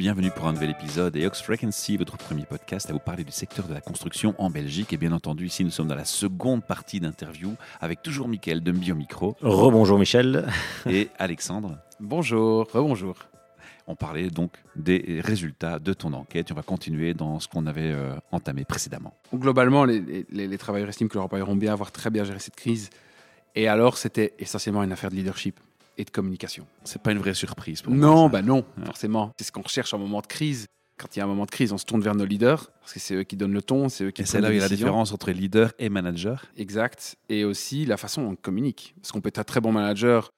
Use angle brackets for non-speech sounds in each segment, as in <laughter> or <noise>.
Bienvenue pour un nouvel épisode et Ox Frequency, votre premier podcast à vous parler du secteur de la construction en Belgique. Et bien entendu, ici, nous sommes dans la seconde partie d'interview avec toujours Mickaël Dumbi au micro Rebonjour Michel. <laughs> et Alexandre. Bonjour, rebonjour. On parlait donc des résultats de ton enquête on va continuer dans ce qu'on avait euh, entamé précédemment. Globalement, les, les- les travailleurs estiment que leurs employeurs ont bien avoir très bien géré cette crise. Et alors, c'était essentiellement une affaire de leadership et de communication. C'est pas une vraie surprise pour moi, Non, ça. bah non, Ouais. forcément. C'est ce qu'on recherche en moment de crise. Quand il y a un moment de crise, on se tourne vers nos leaders, parce que c'est eux qui donnent le ton, c'est eux qui Et c'est là où il y a la différence entre leader et manager. Exact. Et aussi la façon dont on communique. Parce qu'on peut être un très bon manager,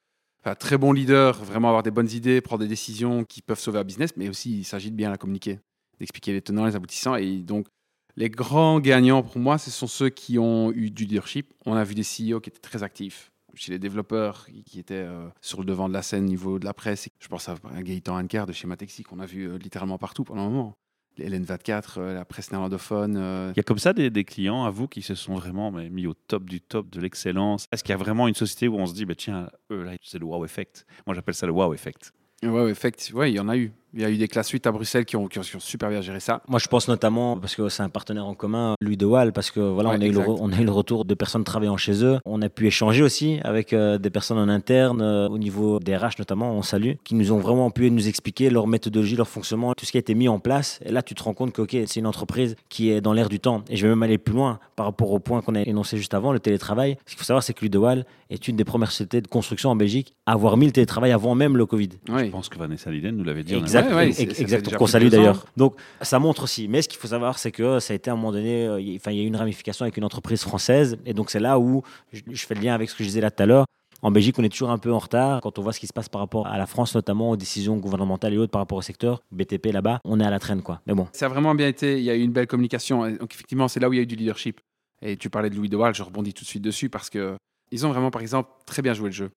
un très bon leader, vraiment avoir des bonnes idées, prendre des décisions qui peuvent sauver un business, mais aussi il s'agit de bien la communiquer, d'expliquer les tenants, les aboutissants. Et donc, les grands gagnants pour moi, ce sont ceux qui ont eu du leadership. On a vu des CEO qui étaient très actifs. Chez les développeurs qui- étaient euh, sur le devant de la scène au niveau de la presse. Je pense à Gaëtan Hanker de chez Matexi qu'on a vu euh, littéralement partout pendant un moment. Les LN24, euh, la presse néerlandophone, Il y a comme ça des, des clients à vous qui se sont vraiment mais, mis au top du top de l'excellence. Est-ce qu'il y a vraiment une société où on se dit, bah, tiens, eux, là, c'est le wow effect? Moi, j'appelle ça le wow effect. Ouais, effect- ouais, il y en a eu. Il y a eu des classes 8 à Bruxelles qui ont, qui ont- qui ont super bien géré ça. Moi, je pense notamment, parce que c'est un partenaire en commun, Louis de Waal, parce que voilà, Ouais, on, a eu le, on a eu le retour de personnes travaillant chez eux. On a pu échanger aussi avec euh, des personnes en interne, euh, au niveau des RH notamment, on salue, qui nous ont vraiment pu nous expliquer leur méthodologie, leur fonctionnement, tout ce qui a été mis en place. Et là, tu te rends compte que ok, c'est une entreprise qui est dans l'air du temps. Et je vais même aller plus loin par rapport au point qu'on a énoncé juste avant, le télétravail. Ce qu'il faut savoir, c'est que Louis de Waal est une des premières sociétés de construction en Belgique à avoir mis le télétravail avant même le Covid. Je pense que Vanessa Liden nous l'avait dit. en Exact, Ouais, ouais, ex- c'est- ça fait exact, déjà qu'on salue d'ailleurs. Donc ça montre aussi. Mais ce qu'il faut savoir, c'est que ça a été à un moment donné, euh, il enfin, il y a eu une ramification avec une entreprise française. Et donc c'est là où je, je fais le lien avec ce que je disais là tout à l'heure. En Belgique, on est toujours un peu en retard. Quand on voit ce qui se passe par rapport à la France, notamment aux décisions gouvernementales et autres par rapport au secteur, BTP là-bas, on est à la traîne. quoi. Mais bon, Ça a vraiment bien été. Il y a eu une belle communication. Donc, effectivement, c'est là où il y a eu du leadership. Et tu parlais de Louis de Waal, je rebondis tout de suite dessus parce que ils ont vraiment, par exemple, très bien joué le jeu.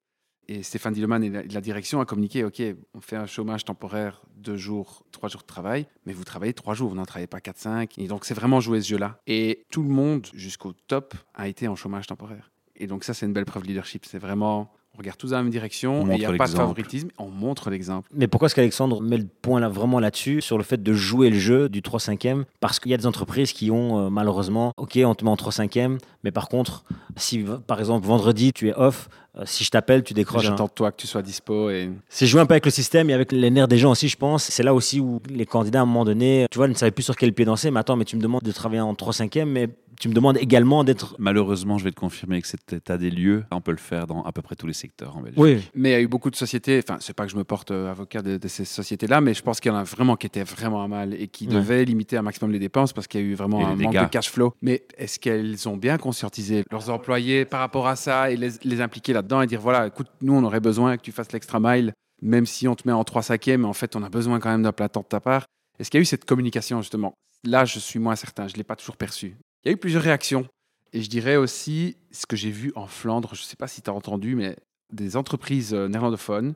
Et Stéphane Dilleman et la, direction a communiqué OK, on fait un chômage temporaire, deux jours, trois jours de travail, mais vous travaillez trois jours, vous n'en travaillez pas quatre, cinq. Et donc, c'est vraiment jouer ce jeu-là. Et tout le monde, jusqu'au top, a été en chômage temporaire. Et donc, ça, c'est une belle preuve de leadership. C'est vraiment, on regarde tous dans la même direction, il n'y a pas de favoritisme, on montre l'exemple. Mais pourquoi est-ce qu'Alexandre met le point là, vraiment là-dessus, sur le fait de jouer le jeu du 3-5e Parce qu'il y a des entreprises qui ont euh, malheureusement, ok, on te met en 3-5e, mais par contre, si par exemple vendredi tu es off, euh, si je t'appelle, tu décroches. un- J'attends de toi que tu sois dispo et C'est jouer un peu avec le système et avec les nerfs des gens aussi, je pense. C'est là aussi où les candidats, à un moment donné, tu vois, ne savaient plus sur quel pied danser. Mais attends, mais tu me demandes de travailler en 3-5e, mais tu me demandes également d'être. Malheureusement, je vais te confirmer que cet état des lieux, on peut le faire dans à peu près tous les secteurs en Belgique. Oui, Mais il y a eu beaucoup de sociétés, enfin, c'est pas que je me porte euh, avocat de, de ces sociétés-là, mais je pense qu'il y en a vraiment qui étaient vraiment à mal et qui Ouais. devaient limiter un maximum les dépenses parce qu'il y a eu vraiment Et un manque de cash flow. Mais est-ce qu'elles ont bien conscientisé leurs employés par rapport à ça et les, les impliquer là-dedans et dire voilà, écoute, nous, on aurait besoin que tu fasses l'extra mile, même si on te met en 3 5 mais en fait, on a besoin quand même d'un plateau de ta part. Est-ce qu'il y a eu cette communication, justement? Là, je suis moins certain, je ne l'ai pas toujours perçu. Il y a eu plusieurs réactions. Et je dirais aussi ce que j'ai vu en Flandre, je ne sais pas si tu as entendu, mais des entreprises euh, néerlandophones,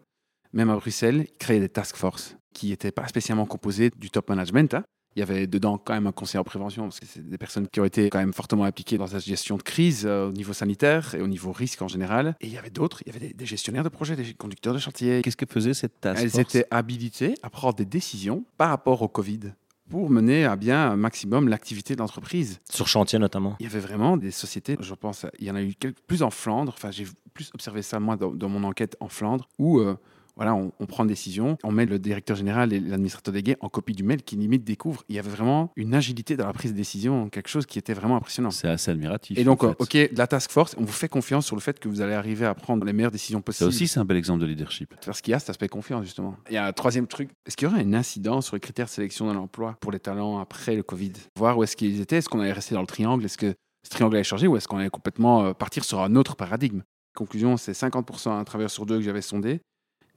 même à Bruxelles, créaient des task force qui n'étaient pas spécialement composées du top management. hein. Il y avait dedans quand même un conseiller en prévention, parce que c'est des personnes qui ont été quand même fortement impliquées dans la gestion de crise euh, au niveau sanitaire et au niveau risque en général. Et il y avait d'autres, il y avait des, des gestionnaires de projets, des conducteurs de chantier. Qu'est-ce que faisait cette task Elles force? étaient habilitées à prendre des décisions par rapport au Covid pour mener à bien un maximum l'activité de l'entreprise. sur chantier notamment. Il y avait vraiment des sociétés, je pense, il y en a eu quelques, plus en Flandre, enfin j'ai plus observé ça moi dans, dans mon enquête en Flandre, où euh, voilà, on, on prend une décision, on met le directeur général et l'administrateur délégué en copie du mail qui limite découvre. Il y avait vraiment une agilité dans la prise de décision, quelque chose qui était vraiment impressionnant. C'est assez admiratif. Et donc, en euh, fait. ok, la task force, on vous fait confiance sur le fait que vous allez arriver à prendre les meilleures décisions Ça possibles. aussi, c'est un bel exemple de leadership. Parce qu'il y a cet aspect confiance, justement. Il y a un troisième truc. Est-ce qu'il y aurait un incident sur les critères de sélection de l'emploi pour les talents après le Covid? Voir où est-ce qu'ils étaient? Est-ce qu'on allait rester dans le triangle? Est-ce que ce triangle allait changer ou est-ce qu'on allait complètement euh, partir sur un autre paradigme? Conclusion, c'est 50% un travailleur sur deux que j'avais sondé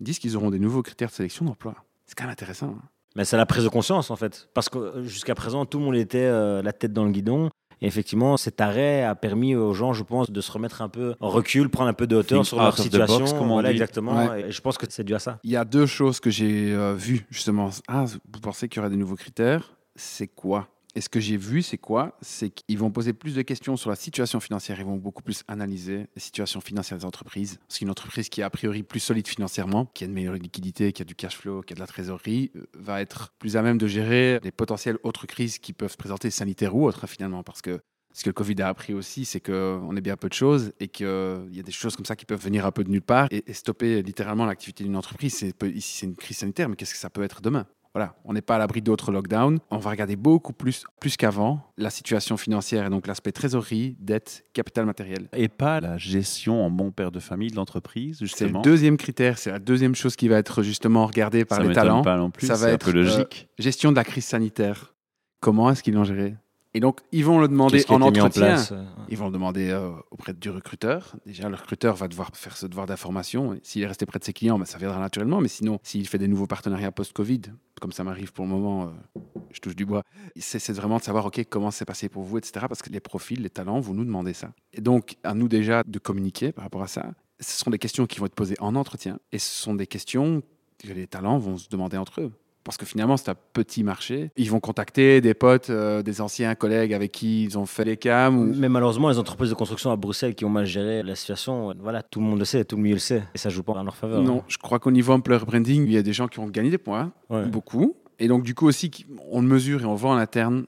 disent qu'ils auront des nouveaux critères de sélection d'emploi. C'est quand même intéressant. hein. Mais c'est la prise de conscience en fait. Parce que euh, jusqu'à présent, tout le monde était euh, la tête dans le guidon. Et effectivement, cet arrêt a permis aux gens, je pense, de se remettre un peu en recul, prendre un peu de hauteur Think sur leur situation. box, comme on voilà, dit. exactement. Et je pense que c'est dû à ça. Il y a deux choses que j'ai euh, vues, justement. Ah, vous pensez qu'il y aura des nouveaux critères? C'est quoi? Et ce que j'ai vu, c'est quoi? C'est qu'ils vont poser plus de questions sur la situation financière. Ils vont beaucoup plus analyser la situation financière des entreprises. Parce qu'une entreprise qui est a priori plus solide financièrement, qui a une meilleure liquidité, qui a du cash flow, qui a de la trésorerie, euh, va être plus à même de gérer les potentielles autres crises qui peuvent se présenter, sanitaires ou autres, finalement. Parce que ce que le Covid a appris aussi, c'est qu'on est bien peu de choses et qu'il y a des choses comme ça qui peuvent venir un peu de nulle part et, stopper littéralement l'activité d'une entreprise. Ici, c'est une crise sanitaire, mais qu'est-ce que ça peut être demain? Voilà, on n'est pas à l'abri d'autres lockdowns. On va regarder beaucoup plus, plus qu'avant la situation financière et donc l'aspect trésorerie, dette, capital matériel. Et pas la gestion en bon père de famille de l'entreprise, C'est le justement. deuxième critère, c'est la deuxième chose qui va être justement regardée par ça les talents. pas non plus. Ça va être euh, logique. gestion de la crise sanitaire. Comment est-ce qu'ils l'ont géré? Et donc, ils vont le demander en mis en entretien. place euh, Ils vont le demander euh, auprès du recruteur. Déjà, le recruteur va devoir faire ce devoir d'information. S'il est resté près de ses clients, ben, ça viendra naturellement. Mais sinon, s'il fait des nouveaux partenariats post-Covid, comme ça m'arrive pour le moment, euh, je touche du bois, c'est c'est vraiment de savoir, OK, comment c'est passé pour vous, etc. Parce que les profils, les talents, vous nous demandez ça. Et donc, à nous déjà de communiquer par rapport à ça. Ce sont des questions qui vont être posées en entretien. Et ce sont des questions que les talents vont se demander entre eux. Parce que finalement, c'est un petit marché. Ils vont contacter des potes, euh, des anciens collègues avec qui ils ont fait les cams. Ou... Mais malheureusement, les entreprises de construction à Bruxelles qui ont mal géré la situation, voilà, tout le monde le sait, tout le milieu le sait. Et ça joue pas en leur faveur. Non, je crois qu'au niveau employer branding, il y a des gens qui ont gagné des points, Ouais. beaucoup. Et donc, du coup, aussi, on le mesure et on voit en interne.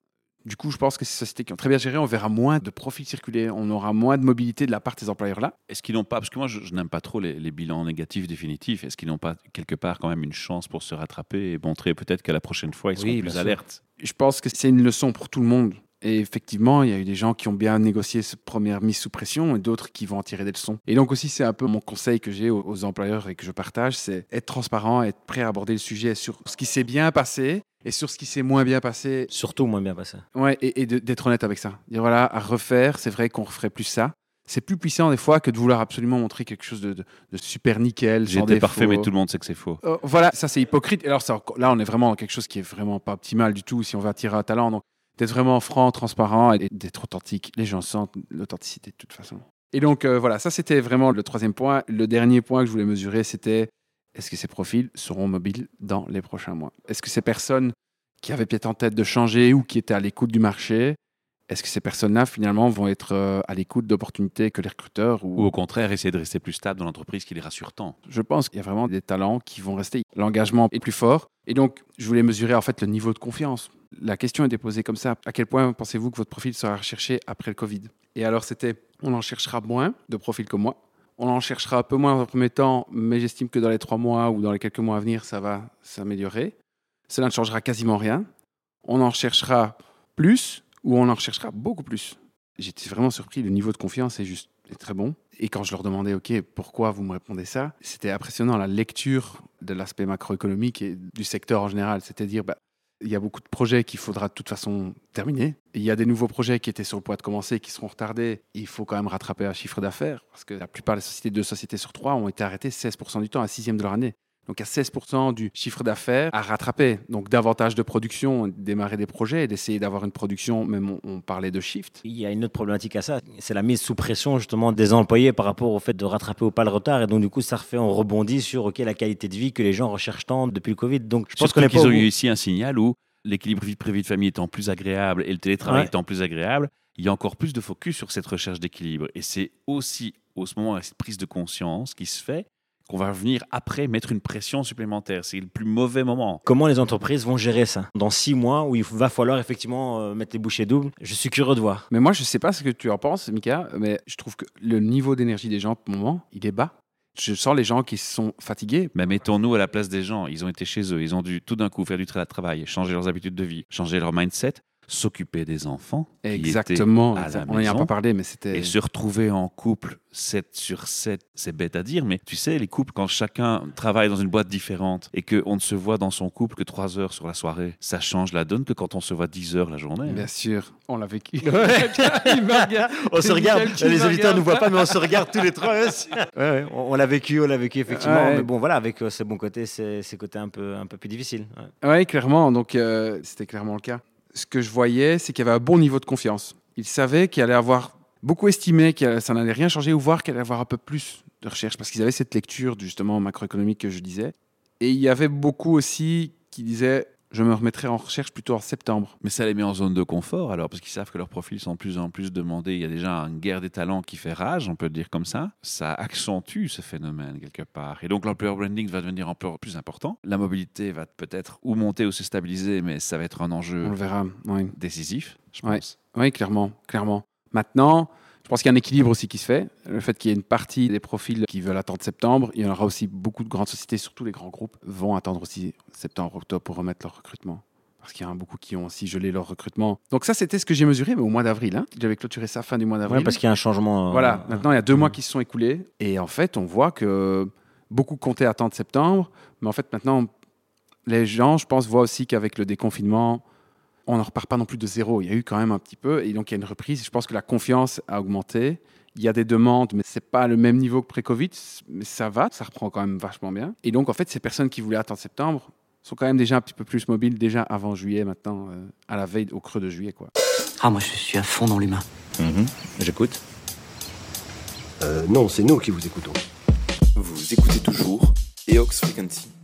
Du coup, je pense que ces sociétés qui ont très bien géré, on verra moins de profils circuler, on aura moins de mobilité de la part de ces employeurs-là. Est-ce qu'ils n'ont pas, parce que moi je, je n'aime pas trop les, les bilans négatifs définitifs, est-ce qu'ils n'ont pas quelque part quand même une chance pour se rattraper et montrer peut-être qu'à la prochaine fois ils seront Oui, plus alertes? Je pense que c'est une leçon pour tout le monde. Et effectivement, il y a eu des gens qui ont bien négocié cette première mise sous pression et d'autres qui vont en tirer des leçons. Et donc aussi, c'est un peu mon conseil que j'ai aux, aux employeurs et que je partage, c'est être transparent, être prêt à aborder le sujet sur ce qui s'est bien passé et sur ce qui s'est moins bien passé Surtout moins bien passé. Ouais, et, d'être honnête avec ça. Dire voilà, à refaire, c'est vrai qu'on referait plus ça. C'est plus puissant des fois que de vouloir absolument montrer quelque chose de, de- de super nickel. Défaut. parfait, mais tout le monde sait que c'est faux. Euh, voilà, ça c'est hypocrite. Et alors ça, là, on est vraiment dans quelque chose qui est vraiment pas optimal du tout si on va attirer un talent. Donc d'être vraiment franc, transparent et d'être authentique. Les gens sentent l'authenticité de toute façon. Et donc euh, voilà, ça c'était vraiment le troisième point. Le dernier point que je voulais mesurer, c'était est-ce que ces profils seront mobiles dans les prochains mois? Est-ce que ces personnes qui avaient peut-être en tête de changer ou qui étaient à l'écoute du marché, est-ce que ces personnes-là finalement vont être euh, à l'écoute d'opportunités que les recruteurs Ou au contraire, essayer de rester plus stable dans l'entreprise qui les rassure tant? je pense qu'il y a vraiment des talents qui vont rester. L'engagement est plus fort. Et donc, je voulais mesurer en fait le niveau de confiance. La question était posée comme ça. À quel point pensez-vous que votre profil sera recherché après le Covid? Et alors, c'était, on en cherchera moins de profils comme moi. On en cherchera un peu moins dans un premier temps, mais j'estime que dans les trois mois ou dans les quelques mois à venir, ça va s'améliorer. Cela ne changera quasiment rien. On en cherchera plus ou on en recherchera beaucoup plus. J'étais vraiment surpris. Le niveau de confiance est juste très bon. Et quand je leur demandais, OK, pourquoi vous me répondez ça? C'était impressionnant la lecture de l'aspect macroéconomique et du secteur en général. C'est-à-dire, il y a beaucoup de projets qu'il faudra de toute façon terminer. Et il y a des nouveaux projets qui étaient sur le point de commencer, qui seront retardés. Il faut quand même rattraper un chiffre d'affaires parce que la plupart des sociétés, deux sociétés sur trois, ont été arrêtées 16% du temps, à sixième de leur année. Donc, à 16% du chiffre d'affaires à rattraper. Donc, davantage de production, démarrer des projets et d'essayer d'avoir une production, même on, on parlait de shift. Il y a une autre problématique à ça, c'est la mise sous pression justement des employés par rapport au fait de rattraper ou pas le retard. Et donc du coup, ça refait, on rebondit sur ok la qualité de vie que les gens recherchent tant depuis le Covid. Donc je pense qu'on qu'ils ont eu ici un signal où l'équilibre vie privée de famille étant plus agréable et le télétravail Ouais. étant plus agréable, il y a encore plus de focus sur cette recherche d'équilibre. Et c'est aussi au ce moment, cette prise de conscience qui se fait, qu'on va venir après mettre une pression supplémentaire. C'est le plus mauvais moment. Comment les entreprises vont gérer ça dans six mois où il va falloir effectivement euh, mettre les bouchées doubles Je suis curieux de voir. Mais moi, je sais pas ce que tu en penses, Mika, mais je trouve que le niveau d'énergie des gens, pour le moment, il est bas. Je sens les gens qui sont fatigués. Mais mettons-nous à la place des gens. Ils ont été chez eux. Ils ont dû tout d'un coup faire du tra- travail, changer leurs habitudes de vie, changer leur mindset, s'occuper des enfants. qui Exactement. à la exact- On n'y a pas parlé, mais c'était. Et se retrouver en couple 7 sur 7, c'est bête à dire, mais tu sais, les couples, quand chacun travaille dans une boîte différente et qu'on ne se voit dans son couple que 3 heures sur la soirée, ça change la donne que quand on se voit 10 heures la journée. Bien sûr, on l'a vécu. <laughs> On se regarde, les auditeurs ne nous voient pas, mais on se regarde tous les trois. Ouais, Ouais, on on l'a vécu, on l'a vécu effectivement. Ouais. Mais bon, voilà, avec euh, ses bons côtés, ses, ses côtés un peu, un peu plus difficiles. ouais. Oui, clairement. Donc, euh, c'était clairement le cas. Ce que je voyais, c'est qu'il y avait un bon niveau de confiance. Ils savaient qu'il allait avoir beaucoup estimé que ça n'allait rien changer ou voir qu'il allait avoir un peu plus de recherche parce qu'ils avaient cette lecture justement macroéconomique que je disais. Et il y avait beaucoup aussi qui disaient je me remettrai en recherche plutôt en septembre. Mais ça les met en zone de confort alors, parce qu'ils savent que leurs profils sont de plus en plus demandés. Il y a déjà une guerre des talents qui fait rage, on peut le dire comme ça. Ça accentue ce phénomène quelque part. Et donc l'employer branding va devenir encore plus important. La mobilité va peut-être ou monter ou se stabiliser, mais ça va être un enjeu On le verra. Oui, décisif, je pense. oui clairement, clairement. Maintenant, je pense qu'il y a un équilibre aussi qui se fait. Le fait qu'il y ait une partie des profils qui veulent attendre septembre, il y en aura aussi beaucoup de grandes sociétés, surtout les grands groupes, vont attendre aussi septembre, octobre pour remettre leur recrutement. Parce qu'il y en a beaucoup qui ont aussi gelé leur recrutement. Donc ça, c'était ce que j'ai mesuré, mais au mois d'avril. Hein. J'avais clôturé ça fin du mois d'avril. Ouais, parce qu'il y a un changement. euh, Voilà, maintenant il y a deux euh, mois qui se sont écoulés et en fait on voit que beaucoup comptaient attendre septembre, mais en fait maintenant les gens, je pense, voient aussi qu'avec le déconfinement, on ne repart pas non plus de zéro. Il y a eu quand même un petit peu et donc il y a une reprise. Je pense que la confiance a augmenté. Il y a des demandes, mais c'est pas le même niveau que pré-Covid, mais ça va, ça reprend quand même vachement bien. Et donc en fait, ces personnes qui voulaient attendre septembre sont quand même déjà un petit peu plus mobiles déjà avant juillet maintenant, euh, à la veille au creux de juillet quoi. Ah, moi, je suis à fond dans l'humain. Mhm. J'écoute. Euh, non, c'est nous qui vous écoutons. Vous écoutez toujours Eox Frequency.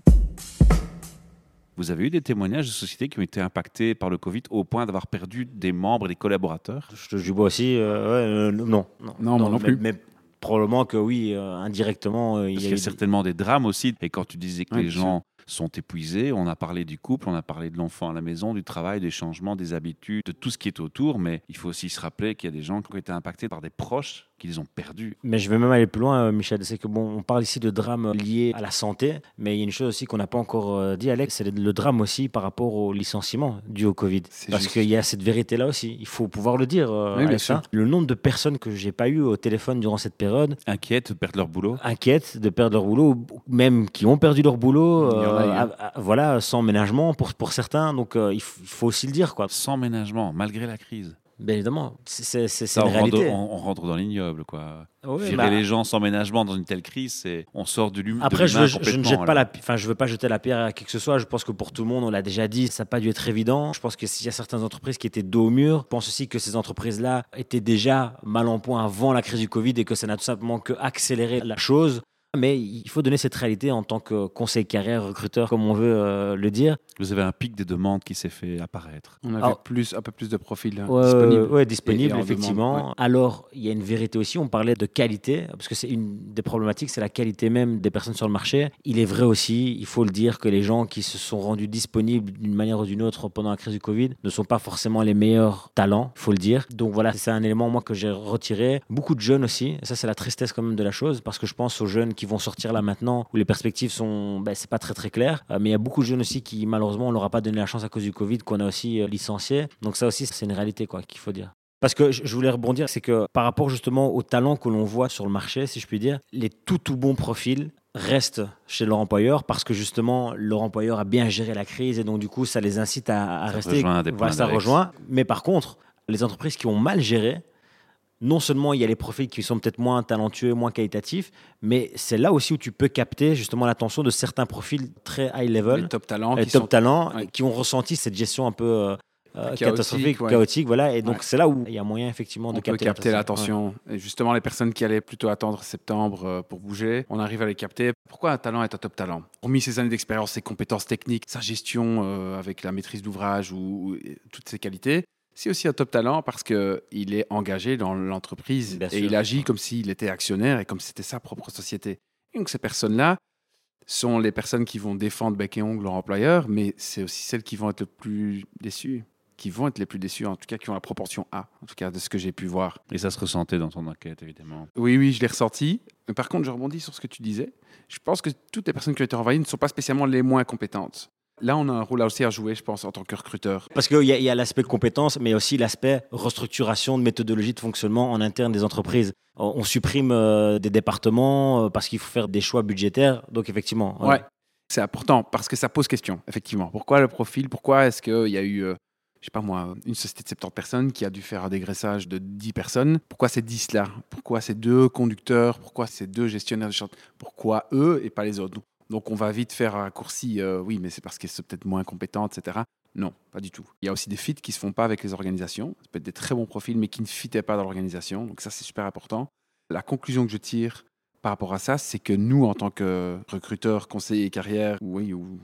Vous avez eu des témoignages de sociétés qui ont été impactées par le Covid au point d'avoir perdu des membres et des collaborateurs? Je te jure aussi, euh, ouais, euh, non, non. Non, moi non plus. Mais, probablement que oui, euh, indirectement, euh, il y qu'il y a a eu- certainement des drames aussi. Et quand tu disais que les gens sont épuisés, on a parlé du couple, on a parlé de l'enfant à la maison, du travail, des changements, des habitudes, de tout ce qui est autour. Mais il faut aussi se rappeler qu'il y a des gens qui ont été impactés par des proches qui les ont perdus. Mais je vais même aller plus loin, euh, Michel. C'est que bon, on parle ici de drames liés à la santé, mais il y a une chose aussi qu'on n'a pas encore euh, dit, Alex, c'est le drame aussi par rapport au licenciement dû au Covid. Parce qu'il y a cette vérité-là aussi. Il faut pouvoir le dire. euh, Oui, bien sûr. hein. Le nombre de personnes que j'ai pas eu au téléphone durant cette période Inquiètes de perdre leur boulot. inquiètes de perdre leur boulot, ou même qui ont perdu leur boulot, euh, hein. à- à- voilà, sans ménagement pour, pour certains. Donc euh, il, faut aussi le dire, quoi. Sans ménagement, malgré la crise. Bien évidemment, c'est- c'est c'est Ça, une on, rentre, réalité. on- on rentre dans l'ignoble. quoi. Virer bah, les gens sans ménagement dans une telle crise, c'est on sort de l'humain. Après, je, veux- je ne jette pas là. la, enfin, je veux pas jeter la pierre à qui que ce soit. Je pense que pour tout le monde, on l'a déjà dit, ça n'a pas dû être évident. Je pense que s'il y a certaines entreprises qui étaient dos au mur, je pense aussi que ces entreprises-là étaient déjà mal en point avant la crise du Covid et que ça n'a tout simplement que accéléré la chose. Mais il faut donner cette réalité en tant que conseil carrière, recruteur, comme on veut euh, le dire. Vous avez un pic des demandes qui s'est fait apparaître. On avait Alors- plus, un peu plus de profils hein, disponibles. ouais, disponible, Et- et en effectivement. demande, ouais. Alors, il y a une vérité aussi, on parlait de qualité, parce que c'est une des problématiques, c'est la qualité même des personnes sur le marché. Il est vrai aussi, il faut le dire, que les gens qui se sont rendus disponibles d'une manière ou d'une autre pendant la crise du Covid ne sont pas forcément les meilleurs talents, il faut le dire. Donc voilà, c'est un élément, moi, que j'ai retiré. Beaucoup de jeunes aussi, et ça, c'est la tristesse quand même de la chose, parce que je pense aux jeunes qui vont sortir là maintenant, où les perspectives sont, ben, c'est pas très très clair. Euh, mais il y a beaucoup de jeunes aussi qui, malheureusement, on leur a pas donné la chance à cause du Covid, qu'on a aussi euh, licencié. Donc ça aussi, c'est une réalité, quoi, qu'il faut dire. Parce que je voulais rebondir, c'est que par rapport justement aux talents que l'on voit sur le marché, si je puis dire, les tout tout bons profils restent chez leur employeur parce que justement leur employeur a bien géré la crise et donc du coup ça les incite à, à Ça rester. rejoint des Voilà, ça rejoint. Mais par contre, les entreprises qui ont mal géré, non seulement il y a les profils qui sont peut-être moins talentueux, moins qualitatifs, mais c'est là aussi où tu peux capter justement l'attention de certains profils très high level Les top talents les qui top sont talents ouais. qui ont ressenti cette gestion un peu euh, euh, Chaotique, catastrophique, ouais. chaotique, voilà. Et donc Ouais. c'est là où il y a moyen effectivement de on capter, capter l'attention. Et justement, les personnes qui allaient plutôt attendre septembre euh, pour bouger, on arrive à les capter. Pourquoi un talent est un top talent? Hormis ses années d'expérience, ses compétences techniques, sa gestion euh, avec la maîtrise d'ouvrage ou, ou, euh, toutes ses qualités, c'est aussi un top talent parce qu'il est engagé dans l'entreprise et sûr. il agit comme s'il était actionnaire et comme si c'était sa propre société. Et donc ces personnes-là sont les personnes qui vont défendre bec et ongle leur employeur, mais c'est aussi celles qui vont être le plus déçues qui vont être les plus déçus, en tout cas qui ont la proportion A, en tout cas de ce que j'ai pu voir. Et ça se ressentait dans ton enquête, évidemment. Oui, oui, je l'ai ressenti. Mais par contre, je rebondis sur ce que tu disais. Je pense que toutes les personnes qui ont été renvoyées ne sont pas spécialement les moins compétentes. Là, on a un rôle aussi à jouer, je pense, en tant que recruteur. Parce qu'il y a, l'aspect compétence, mais aussi l'aspect restructuration de méthodologie de fonctionnement en interne des entreprises. On on supprime euh, des départements euh, parce qu'il faut faire des choix budgétaires. Donc effectivement. Ouais. C'est important parce que ça pose question, effectivement. Pourquoi le profil? Pourquoi est-ce qu'il y a eu, euh, je sais pas moi, une société de 70 personnes qui a dû faire un dégraissage de 10 personnes? Pourquoi ces 10 là Pourquoi ces deux conducteurs? Pourquoi ces deux gestionnaires de chantier Pourquoi eux et pas les autres? Donc on va vite faire un raccourci, euh, oui, mais c'est parce qu'ils sont peut-être moins compétents, etc. Non, pas du tout. Il y a aussi des fits qui se font pas avec les organisations. Ça peut être des très bons profils, mais qui ne fitaient pas dans l'organisation. Donc ça, c'est super important. La conclusion que je tire par rapport à ça, c'est que nous, en tant que recruteurs, conseillers carrière, oui, ou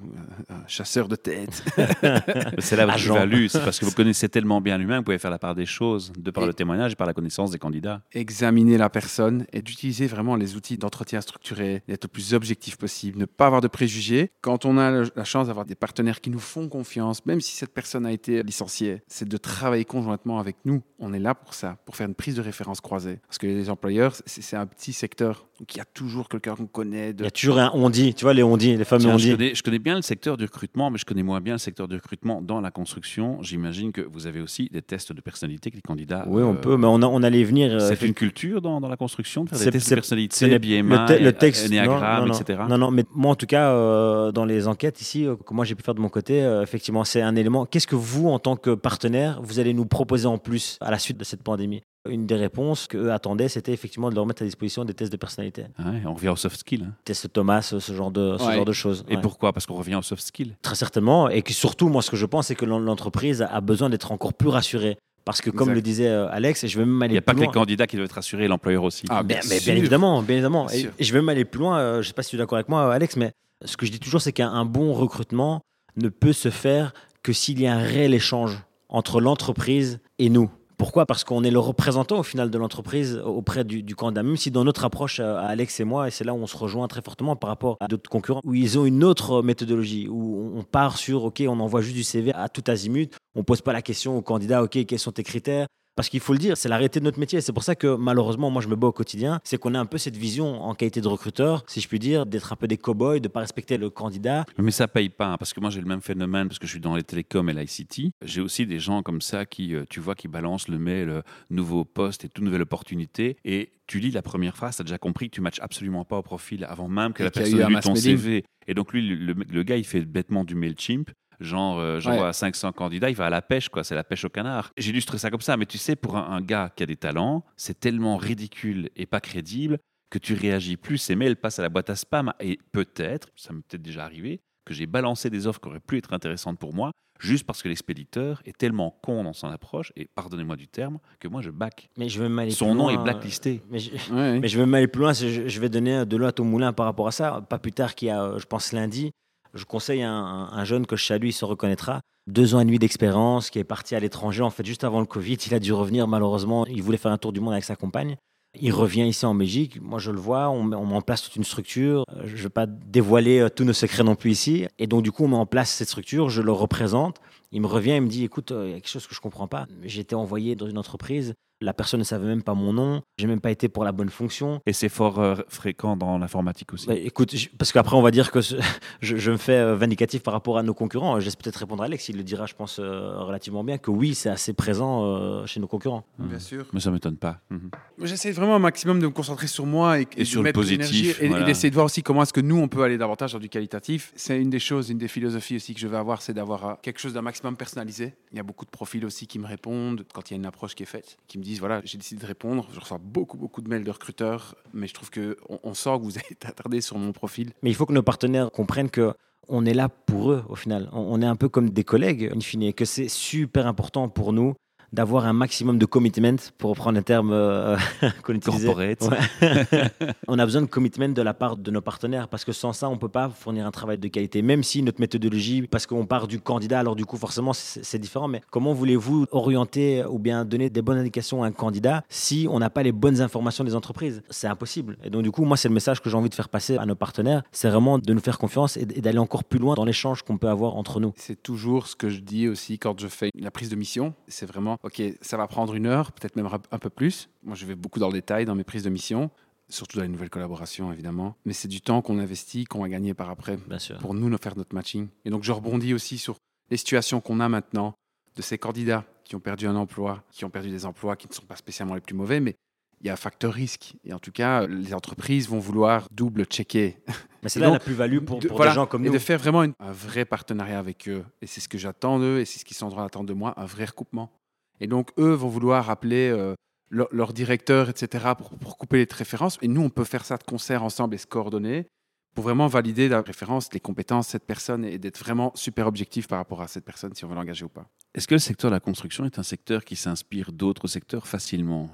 euh, chasseurs de tête, <laughs> C'est là Agent. value, c'est parce que vous connaissez tellement bien l'humain, vous pouvez faire la part des choses, de par Et- le témoignage et par la connaissance des candidats. examiner la personne et d'utiliser vraiment les outils d'entretien structuré, d'être le plus objectif possible, ne pas avoir de préjugés. Quand on a la chance d'avoir des partenaires qui nous font confiance, même si cette personne a été licenciée, c'est de travailler conjointement avec nous. On est là pour ça, pour faire une prise de référence croisée. Parce que les employeurs, c'est un petit secteur, donc il y a toujours quelqu'un qu'on connaît. Il y a toujours un on dit, tu vois, les on dit, les fameux Tiens, on je, dit. connais, je connais bien le secteur du recrutement, mais je connais moins bien le secteur du recrutement dans la construction. J'imagine que vous avez aussi des tests de personnalité que les candidats. Oui, on euh, peut, mais on, a- on allait venir. euh, C'est une culture dans, dans la construction de faire des tests de personnalité, le, te- le texte, non, non, etc. Non, non, mais moi en tout cas, euh, dans les enquêtes ici, euh, que moi j'ai pu faire de mon côté, euh, effectivement, c'est un élément. Qu'est-ce que vous, en tant que partenaire, vous allez nous proposer en plus à la suite de cette pandémie? Une des réponses qu'eux attendaient, c'était effectivement de leur mettre à disposition des tests de personnalité. Ouais, on revient aux soft skills. hein. Test Thomas, ce genre de, ce Ouais. genre de choses. Et Ouais. pourquoi? Parce qu'on revient aux soft skills. Très certainement. Et que surtout, moi, ce que je pense, c'est que l'en- l'entreprise a besoin d'être encore plus rassurée. Parce que, comme Exact. le disait euh, Alex, et je vais même Il aller n'y a pas que les candidats qui doivent être assurés, l'employeur aussi. Ah, Bien, bien mais bien évidemment, bien évidemment. Bien Et, je vais même aller plus loin. euh, je ne sais pas si tu es d'accord avec moi, Alex, mais ce que je dis toujours, c'est qu'un un bon recrutement ne peut se faire que s'il y a un réel échange entre l'entreprise et nous. Pourquoi? Parce qu'on est le représentant au final de l'entreprise auprès du, candidat. Même si dans notre approche, euh, Alex et moi, et c'est là où on se rejoint très fortement par rapport à d'autres concurrents, où ils ont une autre méthodologie, où on part sur, OK, on envoie juste du CV à tout azimut, on pose pas la question au candidat, OK, quels sont tes critères? Parce qu'il faut le dire, c'est la réalité de notre métier. C'est pour ça que malheureusement, moi, je me bats au quotidien. C'est qu'on a un peu cette vision en qualité de recruteur, si je puis dire, d'être un peu des cow-boys, de pas respecter le candidat. Mais ça paye pas, hein, parce que moi j'ai le même phénomène, parce que je suis dans les télécoms et l'ICT. J'ai aussi des gens comme ça qui, euh, tu vois, qui balancent le mail euh, nouveau poste et toute nouvelle opportunité. Et tu lis la première phrase, tu as déjà compris que tu matches absolument pas au profil avant même que Et la personne ait lu ton mailing. CV. Et donc lui, le, le- le gars, il fait bêtement du MailChimp. Genre, euh, j'envoie 500 candidats, il va à la pêche, quoi. C'est la pêche au canard. J'illustre ça comme ça, mais tu sais, pour un, un gars qui a des talents, c'est tellement ridicule et pas crédible que tu réagis plus. Ces mails passent à la boîte à spam. Et peut-être, ça m'est peut-être déjà arrivé, que j'ai balancé des offres qui auraient pu être intéressantes pour moi, juste parce que l'expéditeur est tellement con dans son approche, et pardonnez-moi du terme, que moi je back. Mais je vais même aller Son plus nom loin, est blacklisté. Mais je, Ouais. mais je vais même aller plus loin. je vais donner de l'eau à ton moulin par rapport à ça. Pas plus tard qu'il y a, euh, je pense, lundi, je conseille un, un- un jeune que je salue, il se reconnaîtra. Deux ans et demi d'expérience, qui est parti à l'étranger, en fait, juste avant le Covid. Il a dû revenir, malheureusement. Il voulait faire un tour du monde avec sa compagne. Il revient ici en Belgique. Moi, je le vois. On, on met en place toute une structure. Euh, Je ne vais pas dévoiler euh, tous nos secrets non plus ici. Et donc, du coup, on met en place cette structure. Je le représente. Il me revient. Il me dit Écoute, euh, il y a quelque chose que je ne comprends pas. J'ai été envoyé dans une entreprise. La personne ne savait même pas mon nom. J'ai même pas été pour la bonne fonction. Et c'est fort euh, fréquent dans l'informatique aussi. Bah, écoute, je- parce qu'après, on va dire que <laughs> je, je me fais euh, vindicatif par rapport à nos concurrents. Je laisse peut-être répondre à Alex. Il le dira, je pense, euh, relativement bien, que oui, c'est assez présent euh, chez nos concurrents. Bien sûr. Mais ça m'étonne pas. Mhm. J'essaie vraiment un maximum de me concentrer sur moi et, sur le positif, et, d'essayer de voir aussi comment est-ce que nous on peut aller davantage dans du qualitatif. C'est une des choses, une des philosophies aussi que je vais avoir, c'est d'avoir quelque chose d'un maximum personnalisé. Il y a beaucoup de profils aussi qui me répondent quand il y a une approche qui est faite, qui me disent voilà j'ai décidé de répondre. Je reçois beaucoup beaucoup de mails de recruteurs, mais je trouve que on, sent que vous êtes <laughs> attardé sur mon profil. Mais il faut que nos partenaires comprennent que on est là pour eux, au final. On est un peu comme des collègues, in fine, et que c'est super important pour nous d'avoir un maximum de commitment, pour reprendre un terme euh, <laughs> qu'on utilisait. Corporate. Ouais. <laughs> <laughs> on a besoin de commitment de la part de nos partenaires, parce que sans ça, on ne peut pas fournir un travail de qualité, même si notre méthodologie, parce qu'on part du candidat, alors du coup, forcément, c'est différent, mais comment voulez-vous orienter ou bien donner des bonnes indications à un candidat si on n'a pas les bonnes informations des entreprises? C'est impossible. Et donc, du coup, moi, c'est le message que j'ai envie de faire passer à nos partenaires, c'est vraiment de nous faire confiance et et d'aller encore plus loin dans l'échange qu'on peut avoir entre nous. C'est toujours ce que je dis aussi quand je fais la prise de mission. C'est vraiment, OK, ça va prendre une heure, peut-être même un- peu plus. Moi, je vais beaucoup dans le détail dans mes prises de mission, surtout dans les nouvelles collaborations, évidemment. Mais c'est du temps qu'on investit, qu'on va gagner par après Bien sûr. pour nous, nous faire notre matching. Et donc, je rebondis aussi sur les situations qu'on a maintenant de ces candidats qui ont perdu un emploi, qui ont perdu des emplois qui ne sont pas spécialement les plus mauvais, mais il y a un facteur risque. Et en tout cas, les entreprises vont vouloir double-checker <laughs> Mais c'est Et là donc, la plus-value pour, de- pour voilà, des gens comme et nous. de faire vraiment une- un vrai partenariat avec eux. Et c'est ce que j'attends d'eux et c'est ce qu'ils sont en train d'attendre de moi, un vrai recoupement. Et donc, eux vont vouloir appeler euh, leur, directeur, etc., pour, couper les références. Et nous, on peut faire ça de concert ensemble et se coordonner pour vraiment valider la référence, les compétences de cette personne et d'être vraiment super objectif par rapport à cette personne si on veut l'engager ou pas. Est-ce que le secteur de la construction est un secteur qui s'inspire d'autres secteurs facilement?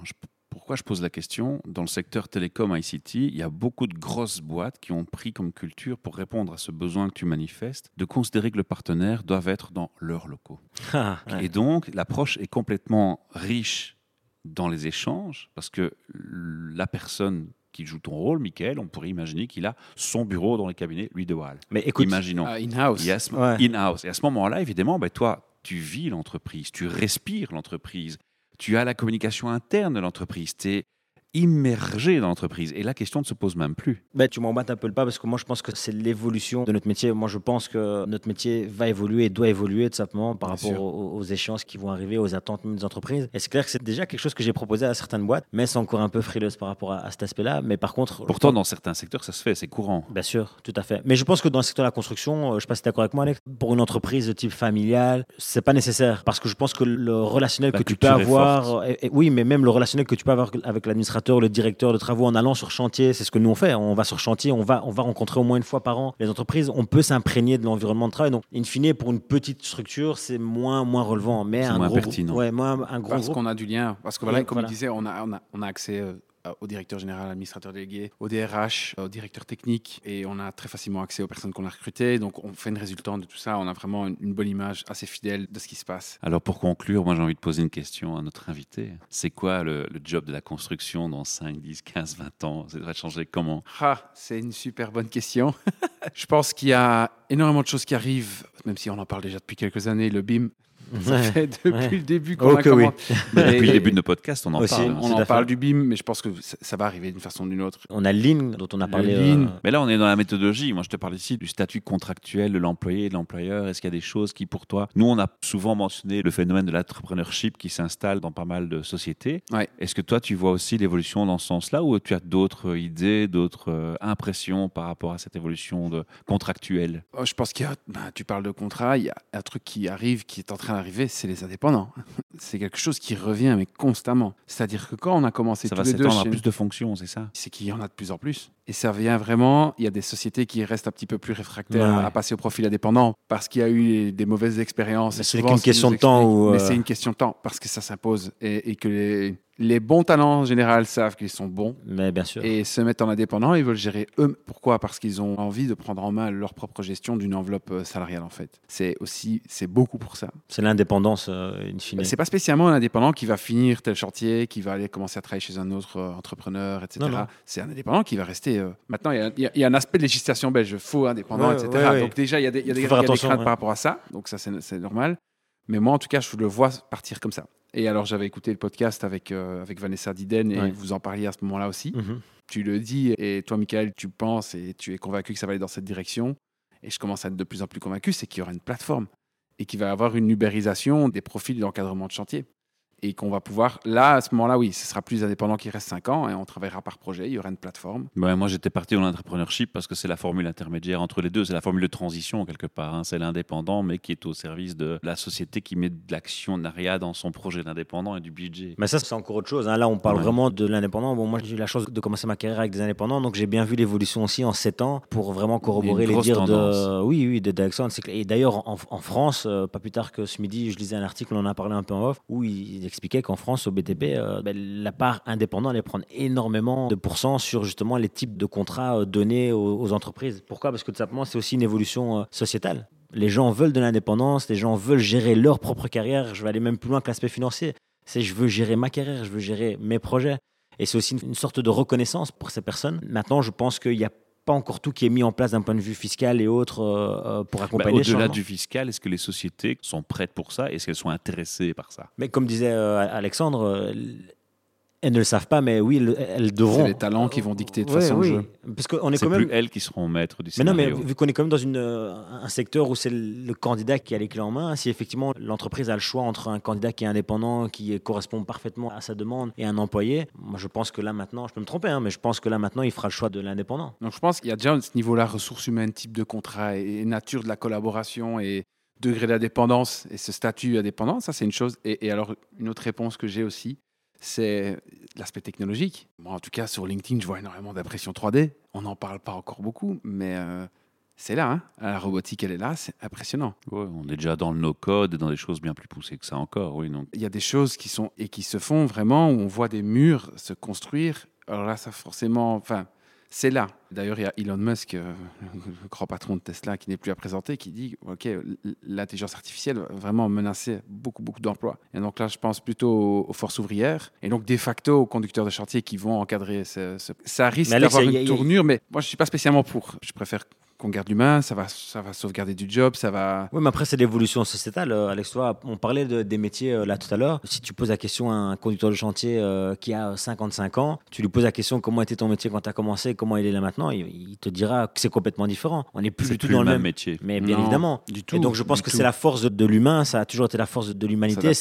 Pourquoi je pose la question? Dans le secteur télécom ICT, il y a beaucoup de grosses boîtes qui ont pris comme culture, pour répondre à ce besoin que tu manifestes, de considérer que le partenaire doit être dans leurs locaux. Ah, ouais. Et donc, l'approche est complètement riche dans les échanges, parce que la personne qui joue ton rôle, Michael, on pourrait imaginer qu'il a son bureau dans les cabinets, lui de Wall. Mais écoute, Imaginons. Ah, in-house. Et à ce- Ouais. in-house. Et à ce moment-là, évidemment, ben, toi, tu vis l'entreprise, tu respires l'entreprise, tu as la communication interne de l'entreprise, immergé dans l'entreprise. Et la question ne se pose même plus. Ben, tu m'embattes un peu le pas parce que moi je pense que c'est l'évolution de notre métier. Moi je pense que notre métier va évoluer et doit évoluer tout simplement par Bien rapport aux, aux échéances qui vont arriver, aux attentes même des entreprises. Et c'est clair que c'est déjà quelque chose que j'ai proposé à certaines boîtes, mais c'est encore un peu frileuse par rapport à, à cet aspect-là. Mais par contre, Pourtant, dans certains secteurs, ça se fait, c'est courant. Bien sûr, tout à fait. Mais je pense que dans le secteur de la construction, euh, je ne sais pas si tu es d'accord avec moi, Alex, pour une entreprise de type familial, c'est pas nécessaire. Parce que je pense que le relationnel La que tu peux avoir, forte. et- et- oui, mais même le relationnel que tu peux avoir avec l'administrateur, le directeur de travaux en allant sur chantier, c'est ce que nous on fait. On va sur chantier, on va, on va rencontrer au moins une fois par an les entreprises. On peut s'imprégner de l'environnement de travail. Donc, in fine, pour une petite structure, c'est moins, moins relevant. Mais C'est un moins gros, pertinent. Ouais, moins, un gros Parce groupe. qu'on a du lien. Parce que voilà, Oui, comme voilà. il disait, on a, on a, on a accès euh, au directeur général, administrateur délégué, au DRH, au directeur technique, et on a très facilement accès aux personnes qu'on a recrutées. Donc on fait une résultante de tout ça. On a vraiment une, une bonne image assez fidèle de ce qui se passe. Alors, pour conclure, moi, j'ai envie de poser une question à notre invité. C'est quoi le, le job de la construction dans 5, 10, 15, 20 ans? Ça devrait changer comment? Ah, c'est une super bonne question. <laughs> Je pense qu'il y a énormément de choses qui arrivent, même si on en parle déjà depuis quelques années. Le BIM, <laughs> ça <laughs> Ouais. fait depuis ouais. le début qu'on a que oui. commencé. <laughs> Depuis le début de nos podcasts, on en Aussi, parle. on en parle du BIM, mais je pense que ça, ça va arriver d'une façon ou d'une autre. On a Lean, dont on a parlé. Lean. euh, Mais là, on est dans la méthodologie. Moi, je te parle ici du statut contractuel de l'employé et de l'employeur. Est-ce qu'il y a des choses qui, pour toi, nous, on a souvent mentionné le phénomène de l'entrepreneurship qui s'installe dans pas mal de sociétés. Ouais. Est-ce que toi, tu vois aussi l'évolution dans ce sens-là ou tu as d'autres idées, d'autres euh, impressions par rapport à cette évolution de contractuelle? Oh, Je pense qu'il y a, ben, tu parles de contrat, il y a un truc qui arrive, qui est en train c'est les indépendants. <laughs> C'est quelque chose qui revient, mais constamment. C'est-à-dire que quand on a commencé Ça tous va les deux s'étendre à chez plus de fonctions, c'est ça c'est qu'il y en a de plus en plus. Et ça vient vraiment, il y a des sociétés qui restent un petit peu plus réfractaires Ouais. à passer au profil indépendant parce qu'il y a eu des mauvaises expériences. C'est qu'ils question de temps Mais euh, c'est une question de temps parce que ça s'impose et, et que les, les bons talents en général savent qu'ils sont bons Mais bien sûr. et se mettent en indépendant, ils veulent gérer eux. Pourquoi? Parce qu'ils ont envie de prendre en main leur propre gestion d'une enveloppe euh, salariale en fait. C'est aussi, c'est beaucoup pour ça. C'est l'indépendance, euh, in fine. C'est pas spécialement un indépendant qui va finir tel chantier, qui va aller commencer à travailler chez un autre euh, entrepreneur, etc. C'est un indépendant qui va rester. euh, Maintenant, il y a- y, y un aspect de législation belge, faux indépendant, Ouais, etc. ouais, ouais. Donc déjà, il y a des, y a des- craintes par rapport à ça. Donc ça, c'est normal. Mais moi, en tout cas, je le vois partir comme ça. Et alors, j'avais écouté le podcast avec, euh, avec Vanessa Diden et Ouais. vous en parliez à ce moment-là aussi. Mhm. Tu le dis et toi, Michael, tu penses et tu es convaincu que ça va aller dans cette direction. Et je commence à être de plus en plus convaincu, c'est qu'il y aura une plateforme et qu'il va y avoir une ubérisation des profils d'encadrement de chantier. Et qu'on va pouvoir, là, à ce moment-là, oui, ce sera plus les indépendants qui restent 5 ans et on travaillera par projet, il y aura une plateforme. Ouais, moi, j'étais parti dans l'entrepreneurship parce que c'est la formule intermédiaire entre les deux. C'est la formule de transition, quelque part. hein. C'est l'indépendant, mais qui est au service de la société qui met de l'actionnariat dans son projet d'indépendant et du budget. Mais ça, c'est encore autre chose. hein. Là, on parle Ouais. vraiment de l'indépendant. Bon, moi, j'ai eu la chance de commencer ma carrière avec des indépendants, donc j'ai bien vu l'évolution aussi en 7 ans pour vraiment corroborer les dires de. tendance. Oui, oui, de d'Alexandre. Et d'ailleurs, en, en France, euh, pas plus tard que ce midi, je lisais un article, on en a parlé un peu en off, où il, il expliquait qu'en France, au BTP, euh, ben, la part indépendante allait prendre énormément de pourcents sur justement les types de contrats euh, donnés aux, entreprises. Pourquoi? Parce que tout simplement, c'est aussi une évolution euh, sociétale. Les gens veulent de l'indépendance, les gens veulent gérer leur propre carrière. Je vais aller même plus loin que l'aspect financier. C'est je veux gérer ma carrière, je veux gérer mes projets. Et c'est aussi une, sorte de reconnaissance pour ces personnes. Maintenant, je pense qu'il n'y a pas encore tout qui est mis en place d'un point de vue fiscal et autres euh, euh, pour Bah, accompagner les Au-delà du fiscal, est-ce que les sociétés sont prêtes pour ça? Est-ce qu'elles sont intéressées par ça? Mais comme disait euh, Alexandre, elles ne le savent pas, mais oui, elles, elles devront. C'est les talents qui vont dicter de toute Ouais, façon le oui. jeu. Parce qu'on est quand même. plus elles qui seront maîtres du Mais non, mais scénario. vu qu'on est quand même dans une, euh, un secteur où c'est le le candidat qui a les clés en main, si effectivement l'entreprise a le choix entre un candidat qui est indépendant, qui correspond parfaitement à sa demande, et un employé, moi je pense que là maintenant, je peux me tromper, hein, mais je pense que là maintenant, il fera le choix de l'indépendant. Donc je pense qu'il y a déjà à ce niveau-là, ressources humaines, type de contrat et, et nature de la collaboration et degré d'indépendance et ce statut indépendant, ça c'est une chose. Et, et alors une autre réponse que j'ai aussi, c'est l'aspect technologique. Moi en tout cas sur LinkedIn, je vois énormément d'impression 3D. on n'en parle pas encore beaucoup, mais euh, c'est là. hein. La robotique, elle est là, c'est impressionnant. Ouais, on est déjà dans le no-code et dans des choses bien plus poussées que ça encore. Oui, donc. Il y a des choses qui sont et qui se font vraiment où on voit des murs se construire. Alors là, ça forcément, enfin, c'est là. D'ailleurs, il y a Elon Musk, euh, le grand patron de Tesla, qui n'est plus à présenter, qui dit OK, l'intelligence artificielle va vraiment menacer beaucoup, beaucoup d'emplois. Et donc là, je pense plutôt aux, forces ouvrières et donc de facto aux conducteurs de chantier qui vont encadrer ce. ce- Ça risque d'avoir y une y tournure, mais moi, je suis pas spécialement pour. Je préfère qu'on garde l'humain, ça va, ça va sauvegarder du job, ça va. Oui, mais après, c'est l'évolution sociétale. Euh, Alex, toi, on parlait de- des métiers euh, là tout à l'heure. Si tu poses la question à un conducteur de chantier euh, qui a 55 ans, tu lui poses la question comment était ton métier quand tu as commencé, comment il est là maintenant, il, il te dira que c'est complètement différent. On n'est plus du tout plus dans le même même métier. Mais bien Non, évidemment. du tout. Et donc, je pense que c'est la force de, de l'humain. Ça a toujours été la force de l'humanité.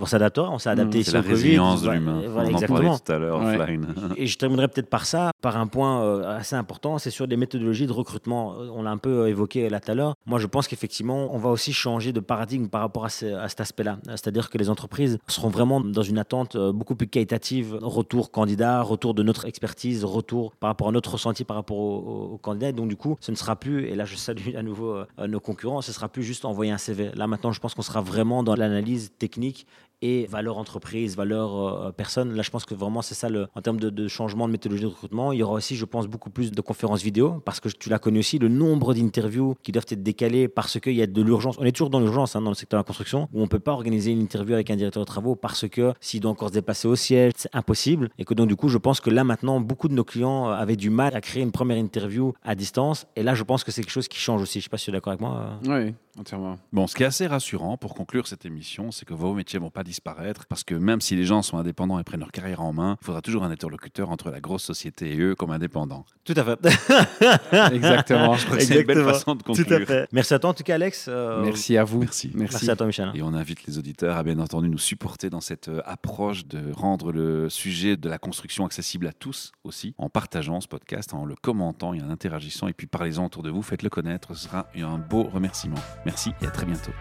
On s'adaptera. On s'est adapté Mmh. ici la Covid. résilience de l'humain. voilà, on en exactement. parlait tout à l'heure Ouais. Et je terminerai peut-être par ça, par un point euh, assez important, c'est sur les méthodologies de recrutement. On l'a un peu évoqué là tout à l'heure. Moi, je pense qu'effectivement, on va aussi changer de paradigme par rapport à, ce- à cet aspect-là. C'est-à-dire que les entreprises seront vraiment dans une attente euh, beaucoup plus qualitative. Retour candidat, retour de notre expertise, retour par rapport à notre ressenti par rapport aux au, candidats. Donc, du coup, ce ne sera plus, et là, je salue à nouveau euh, nos concurrents, ce sera plus juste envoyer un CV. Là, maintenant, je pense qu'on sera vraiment dans l'analyse technique et valeur entreprise, valeur euh, personne. Là, je pense que vraiment, c'est ça, le, en termes de, de changement de méthodologie de recrutement. Il y aura aussi, je pense, beaucoup plus de conférences vidéo, parce que tu l'as connu aussi, le nombre d'interviews qui doivent être décalées parce qu'il y a de l'urgence. On est toujours dans l'urgence hein, dans le secteur de la construction, où on ne peut pas organiser une interview avec un directeur de travaux parce que s'il doit encore se déplacer au siège, c'est impossible. Et que donc, du coup, je pense que là, maintenant, beaucoup de nos clients euh, avaient du mal à créer une première interview à distance. Et là, je pense que c'est quelque chose qui change aussi. Je ne sais pas si tu es d'accord avec moi. euh. Oui, entièrement. Bon, ce qui est assez rassurant pour conclure cette émission, c'est que vos métiers vont pas disparaître parce que même si les gens sont indépendants et prennent leur carrière en main, il faudra toujours un interlocuteur entre la grosse société et eux comme indépendants. Tout à fait. <laughs> Exactement. Je crois que c'est une belle Exactement. façon de Tout à conclure. fait. Merci à toi, en tout cas, Alex. Euh, Merci à vous. Merci. Merci à toi, Michel. Et on invite les auditeurs à bien entendu nous supporter dans cette euh, approche de rendre le sujet de la construction accessible à tous aussi, en partageant ce podcast, en le commentant et en interagissant. Et puis parlez-en autour de vous, faites-le connaître, ce sera un beau remerciement. Merci et à très bientôt.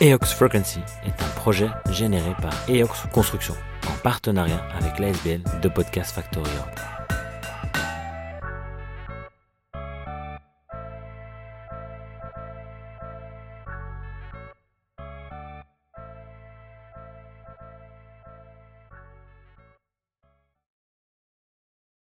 EOX Frequency est un projet généré par EOX Construction en partenariat avec l'ASBL de Podcast Factory.